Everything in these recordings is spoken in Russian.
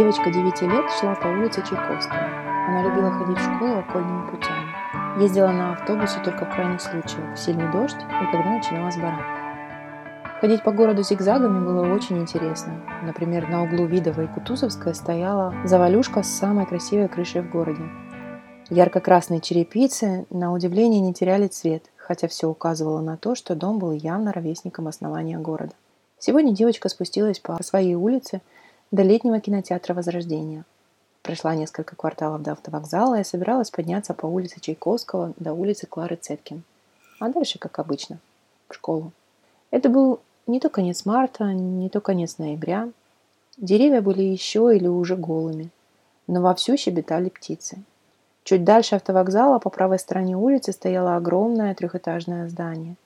Девочка 9 лет шла по улице Чайковского. Она любила ходить в школу окольными путями. Ездила на автобусе только в крайних случаях, в сильный дождь и когда начиналась бара. Ходить по городу зигзагами было очень интересно. Например, на углу Видова и Кутузовская стояла завалюшка с самой красивой крышей в городе. Ярко-красные черепицы, на удивление, не теряли цвет, хотя все указывало на то, что дом был явно ровесником основания города. Сегодня девочка спустилась по своей улице до летнего кинотеатра Возрождения. Прошла несколько кварталов до автовокзала и собиралась подняться по улице Чайковского до улицы Клары Цеткин. А дальше, как обычно, в школу. Это был не то конец марта, не то конец ноября. Деревья были еще или уже голыми, но вовсю щебетали птицы. Чуть дальше автовокзала по правой стороне улицы стояло огромное трехэтажное здание.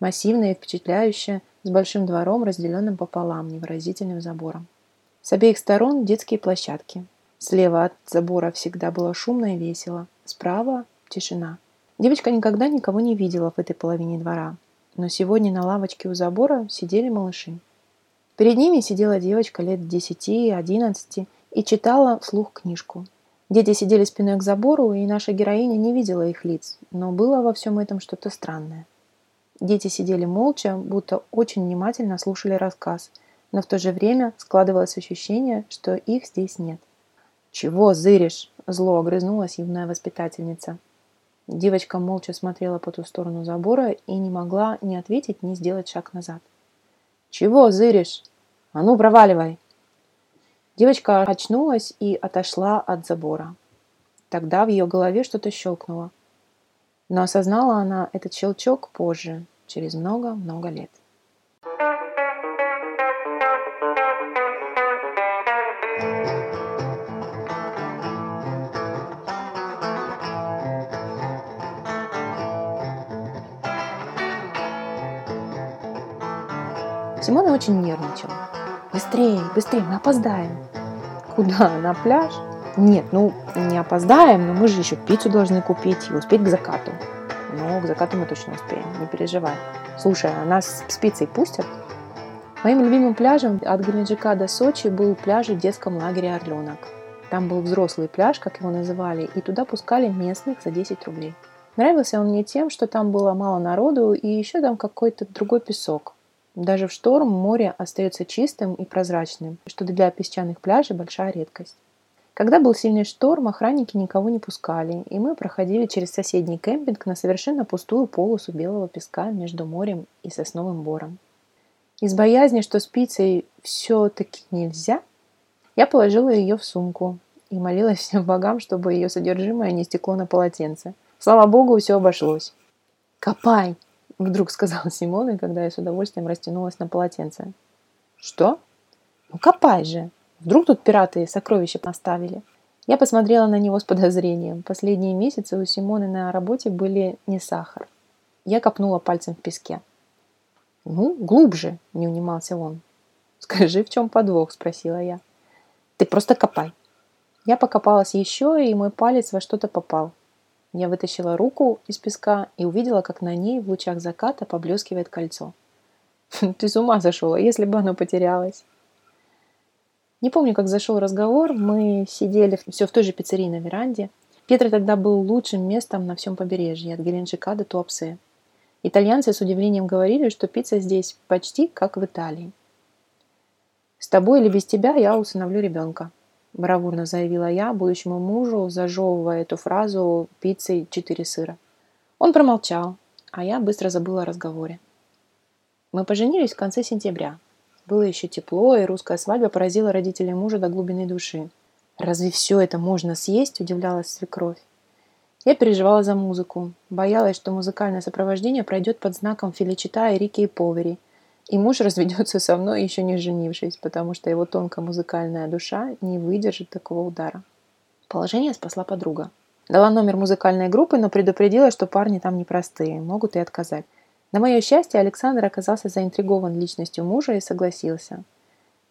Массивное и впечатляющее, с большим двором, разделенным пополам невыразительным забором. С обеих сторон детские площадки. Слева от забора всегда было шумно и весело. Справа – тишина. Девочка никогда никого не видела в этой половине двора. Но сегодня на лавочке у забора сидели малыши. Перед ними сидела девочка лет 10-11 и читала вслух книжку. Дети сидели спиной к забору, и наша героиня не видела их лиц, но было во всем этом что-то странное. Дети сидели молча, будто очень внимательно слушали рассказ – но в то же время складывалось ощущение, что их здесь нет. «Чего зыришь?» – зло огрызнулась юная воспитательница. Девочка молча смотрела по ту сторону забора и не могла ни ответить, ни сделать шаг назад. «Чего зыришь? А ну, проваливай!» Девочка очнулась и отошла от забора. Тогда в ее голове что-то щелкнуло. Но осознала она этот щелчок позже, через много-много лет. Симона очень нервничала. Быстрее, быстрее, мы опоздаем. Куда? На пляж? Нет, ну не опоздаем, но мы же еще пиццу должны купить и успеть к закату. Ну, к закату мы точно успеем, не переживай. Слушай, а нас пиццей пустят? Моим любимым пляжем от Геленджика до Сочи был пляж в детском лагере «Орленок». Там был взрослый пляж, как его называли, и туда пускали местных за 10 рублей. Нравился он мне тем, что там было мало народу и еще там какой-то другой песок. Даже в шторм море остается чистым и прозрачным, что для песчаных пляжей большая редкость. Когда был сильный шторм, охранники никого не пускали, и мы проходили через соседний кемпинг на совершенно пустую полосу белого песка между морем и сосновым бором. Из боязни, что с пиццей все-таки нельзя, я положила ее в сумку и молилась всем богам, чтобы ее содержимое не стекло на полотенце. Слава богу, все обошлось. «Копай!» Вдруг сказала Симона, когда я с удовольствием растянулась на полотенце. Что? Ну копай же. Вдруг тут пираты сокровища поставили. Я посмотрела на него с подозрением. Последние месяцы у Симоны на работе были не сахар. Я копнула пальцем в песке. «Ну, глубже», — не унимался он. «Скажи, в чем подвох?» — спросила я. «Ты просто копай». Я покопалась еще, и мой палец во что-то попал. Я вытащила руку из песка и увидела, как на ней в лучах заката поблескивает кольцо. Ты с ума сошла, если бы оно потерялось. Не помню, как зашел разговор. Мы сидели все в той же пиццерии на веранде. Петра тогда был лучшим местом на всем побережье, от Геленджика до Туапсе. Итальянцы с удивлением говорили, что пицца здесь почти как в Италии. С тобой или без тебя я усыновлю ребенка бравурно заявила я будущему мужу, зажевывая эту фразу пиццей четыре сыра. Он промолчал, а я быстро забыла о разговоре. Мы поженились в конце сентября. Было еще тепло, и русская свадьба поразила родителей мужа до глубины души. «Разве все это можно съесть?» – удивлялась свекровь. Я переживала за музыку, боялась, что музыкальное сопровождение пройдет под знаком Филичита и Рики и Повери, и муж разведется со мной, еще не женившись, потому что его тонкая музыкальная душа не выдержит такого удара. Положение спасла подруга. Дала номер музыкальной группы, но предупредила, что парни там непростые, могут и отказать. На мое счастье, Александр оказался заинтригован личностью мужа и согласился.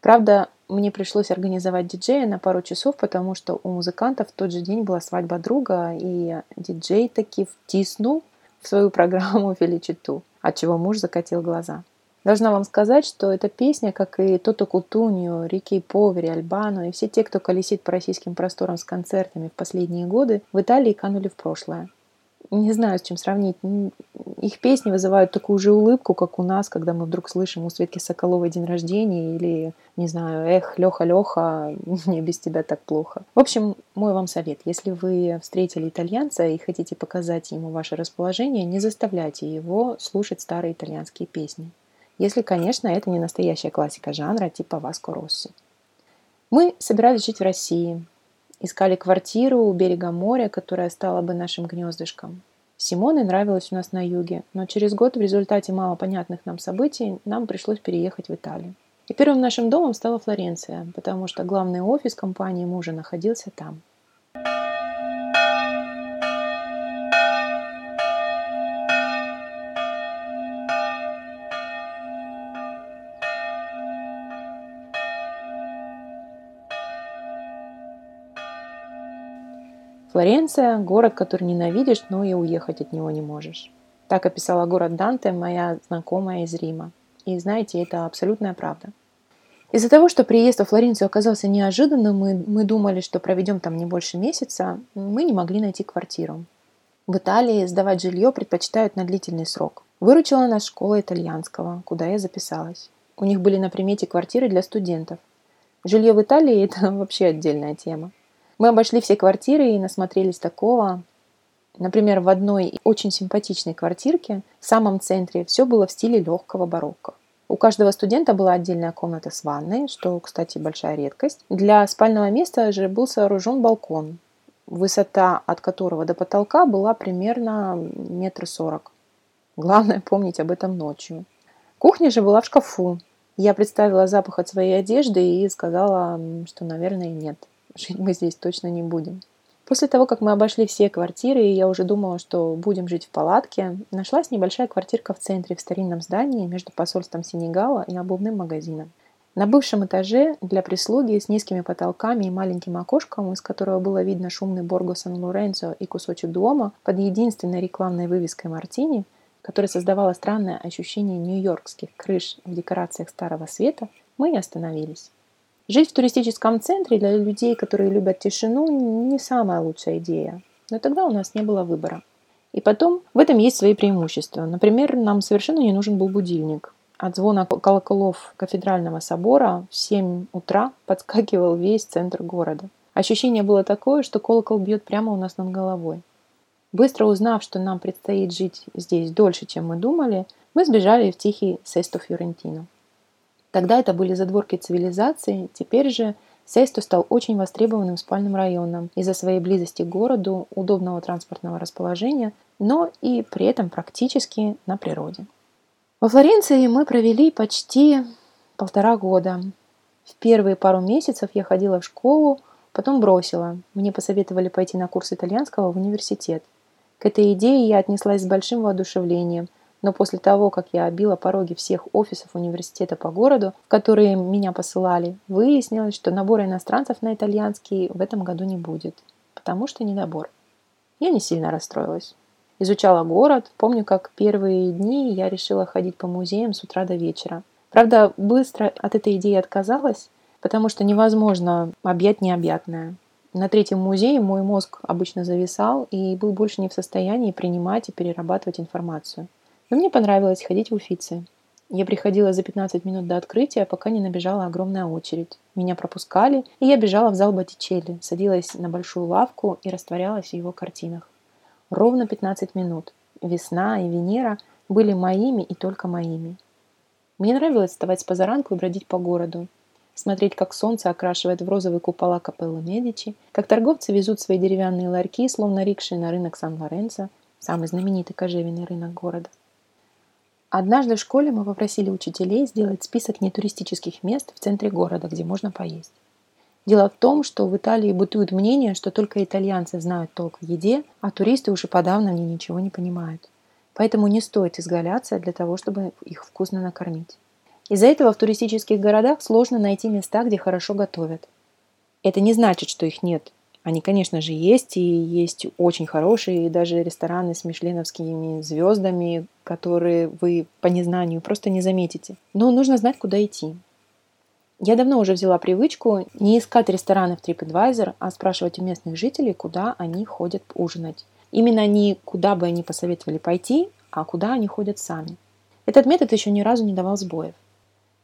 Правда, мне пришлось организовать диджея на пару часов, потому что у музыкантов в тот же день была свадьба друга, и диджей таки втиснул в свою программу Феличиту, от чего муж закатил глаза. Должна вам сказать, что эта песня, как и Тото Кутуньо, Рики Повери, Альбано и все те, кто колесит по российским просторам с концертами в последние годы, в Италии канули в прошлое не знаю, с чем сравнить. Их песни вызывают такую же улыбку, как у нас, когда мы вдруг слышим у Светки Соколовой день рождения или, не знаю, эх, Леха, Леха, мне без тебя так плохо. В общем, мой вам совет. Если вы встретили итальянца и хотите показать ему ваше расположение, не заставляйте его слушать старые итальянские песни. Если, конечно, это не настоящая классика жанра типа Васко Росси. Мы собирались жить в России, Искали квартиру у берега моря, которая стала бы нашим гнездышком. Симоне нравилось у нас на юге, но через год в результате мало понятных нам событий нам пришлось переехать в Италию. И первым нашим домом стала Флоренция, потому что главный офис компании мужа находился там. Флоренция – город, который ненавидишь, но и уехать от него не можешь. Так описала город Данте моя знакомая из Рима. И знаете, это абсолютная правда. Из-за того, что приезд во Флоренцию оказался неожиданным, мы, мы думали, что проведем там не больше месяца, мы не могли найти квартиру. В Италии сдавать жилье предпочитают на длительный срок. Выручила нас школа итальянского, куда я записалась. У них были на примете квартиры для студентов. Жилье в Италии – это вообще отдельная тема. Мы обошли все квартиры и насмотрелись такого. Например, в одной очень симпатичной квартирке в самом центре все было в стиле легкого барокко. У каждого студента была отдельная комната с ванной, что, кстати, большая редкость. Для спального места же был сооружен балкон, высота от которого до потолка была примерно метр сорок. Главное помнить об этом ночью. Кухня же была в шкафу. Я представила запах от своей одежды и сказала, что, наверное, нет. Жить мы здесь точно не будем. После того, как мы обошли все квартиры, и я уже думала, что будем жить в палатке, нашлась небольшая квартирка в центре в старинном здании между посольством Сенегала и обувным магазином. На бывшем этаже для прислуги с низкими потолками и маленьким окошком, из которого было видно шумный Борго Сан-Лоренцо и кусочек дома, под единственной рекламной вывеской Мартини, которая создавала странное ощущение нью-йоркских крыш в декорациях Старого Света, мы и остановились. Жить в туристическом центре для людей, которые любят тишину, не самая лучшая идея. Но тогда у нас не было выбора. И потом, в этом есть свои преимущества. Например, нам совершенно не нужен был будильник. От звона колоколов кафедрального собора в 7 утра подскакивал весь центр города. Ощущение было такое, что колокол бьет прямо у нас над головой. Быстро узнав, что нам предстоит жить здесь дольше, чем мы думали, мы сбежали в тихий Сесто Фьорентино. Тогда это были задворки цивилизации, теперь же Сейсто стал очень востребованным спальным районом из-за своей близости к городу, удобного транспортного расположения, но и при этом практически на природе. Во Флоренции мы провели почти полтора года. В первые пару месяцев я ходила в школу, потом бросила. Мне посоветовали пойти на курс итальянского в университет. К этой идее я отнеслась с большим воодушевлением – но после того, как я обила пороги всех офисов университета по городу, в которые меня посылали, выяснилось, что набора иностранцев на итальянский в этом году не будет, потому что недобор. Я не сильно расстроилась. Изучала город. Помню, как первые дни я решила ходить по музеям с утра до вечера. Правда, быстро от этой идеи отказалась, потому что невозможно объять необъятное. На третьем музее мой мозг обычно зависал и был больше не в состоянии принимать и перерабатывать информацию. Но мне понравилось ходить в Уфицы. Я приходила за 15 минут до открытия, пока не набежала огромная очередь. Меня пропускали, и я бежала в зал Боттичелли, садилась на большую лавку и растворялась в его картинах. Ровно 15 минут. Весна и Венера были моими и только моими. Мне нравилось вставать с позаранку и бродить по городу, смотреть, как солнце окрашивает в розовый купола капеллы Медичи, как торговцы везут свои деревянные ларьки, словно рикши на рынок Сан-Лоренцо, самый знаменитый кожевенный рынок города – Однажды в школе мы попросили учителей сделать список нетуристических мест в центре города, где можно поесть. Дело в том, что в Италии бытует мнение, что только итальянцы знают толк в еде, а туристы уже подавно в ничего не понимают. Поэтому не стоит изгаляться для того, чтобы их вкусно накормить. Из-за этого в туристических городах сложно найти места, где хорошо готовят. Это не значит, что их нет. Они, конечно же, есть, и есть очень хорошие, и даже рестораны с мишленовскими звездами, которые вы по незнанию просто не заметите. Но нужно знать, куда идти. Я давно уже взяла привычку не искать рестораны в TripAdvisor, а спрашивать у местных жителей, куда они ходят ужинать. Именно не куда бы они посоветовали пойти, а куда они ходят сами. Этот метод еще ни разу не давал сбоев.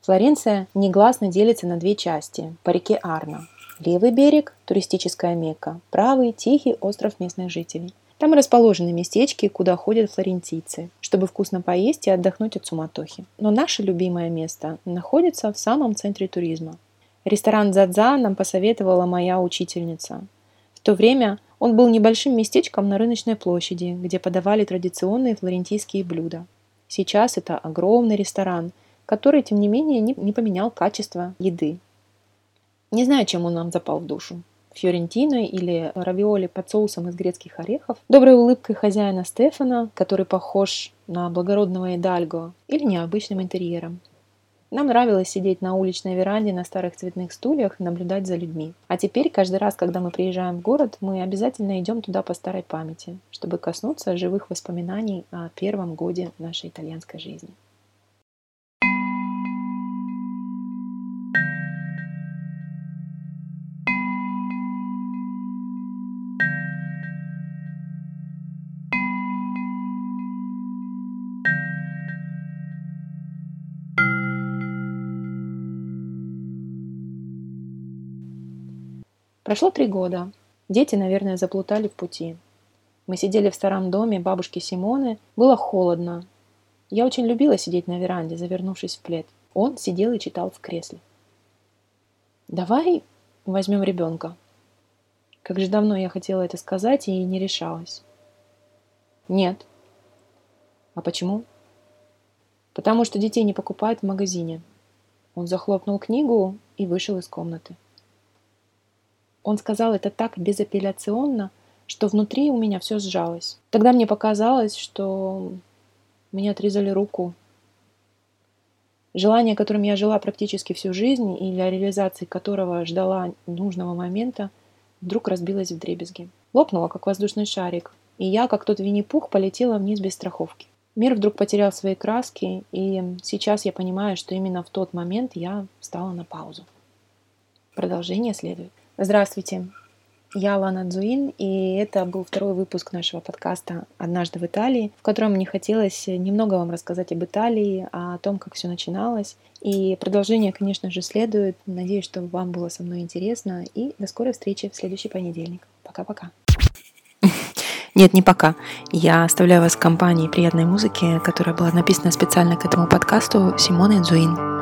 Флоренция негласно делится на две части по реке Арно. Левый берег – туристическая Мекка, правый – тихий остров местных жителей. Там расположены местечки, куда ходят флорентийцы, чтобы вкусно поесть и отдохнуть от суматохи. Но наше любимое место находится в самом центре туризма. Ресторан «Дзадза» нам посоветовала моя учительница. В то время он был небольшим местечком на рыночной площади, где подавали традиционные флорентийские блюда. Сейчас это огромный ресторан, который, тем не менее, не поменял качество еды. Не знаю, чем он нам запал в душу. Фьорентино или равиоли под соусом из грецких орехов, доброй улыбкой хозяина Стефана, который похож на благородного Эдальго, или необычным интерьером. Нам нравилось сидеть на уличной веранде на старых цветных стульях и наблюдать за людьми. А теперь, каждый раз, когда мы приезжаем в город, мы обязательно идем туда по старой памяти, чтобы коснуться живых воспоминаний о первом годе нашей итальянской жизни. Прошло три года. Дети, наверное, заплутали в пути. Мы сидели в старом доме бабушки Симоны. Было холодно. Я очень любила сидеть на веранде, завернувшись в плед. Он сидел и читал в кресле. «Давай возьмем ребенка». Как же давно я хотела это сказать и не решалась. «Нет». «А почему?» «Потому что детей не покупают в магазине». Он захлопнул книгу и вышел из комнаты. Он сказал это так безапелляционно, что внутри у меня все сжалось. Тогда мне показалось, что мне отрезали руку. Желание, которым я жила практически всю жизнь и для реализации которого ждала нужного момента, вдруг разбилось в дребезги. Лопнуло, как воздушный шарик, и я, как тот Винни-Пух, полетела вниз без страховки. Мир вдруг потерял свои краски, и сейчас я понимаю, что именно в тот момент я встала на паузу. Продолжение следует. Здравствуйте, я Лана Дзуин, и это был второй выпуск нашего подкаста «Однажды в Италии», в котором мне хотелось немного вам рассказать об Италии, о том, как все начиналось. И продолжение, конечно же, следует. Надеюсь, что вам было со мной интересно. И до скорой встречи в следующий понедельник. Пока-пока. Нет, не пока. Я оставляю вас в компании приятной музыки, которая была написана специально к этому подкасту Симоной Дзуин.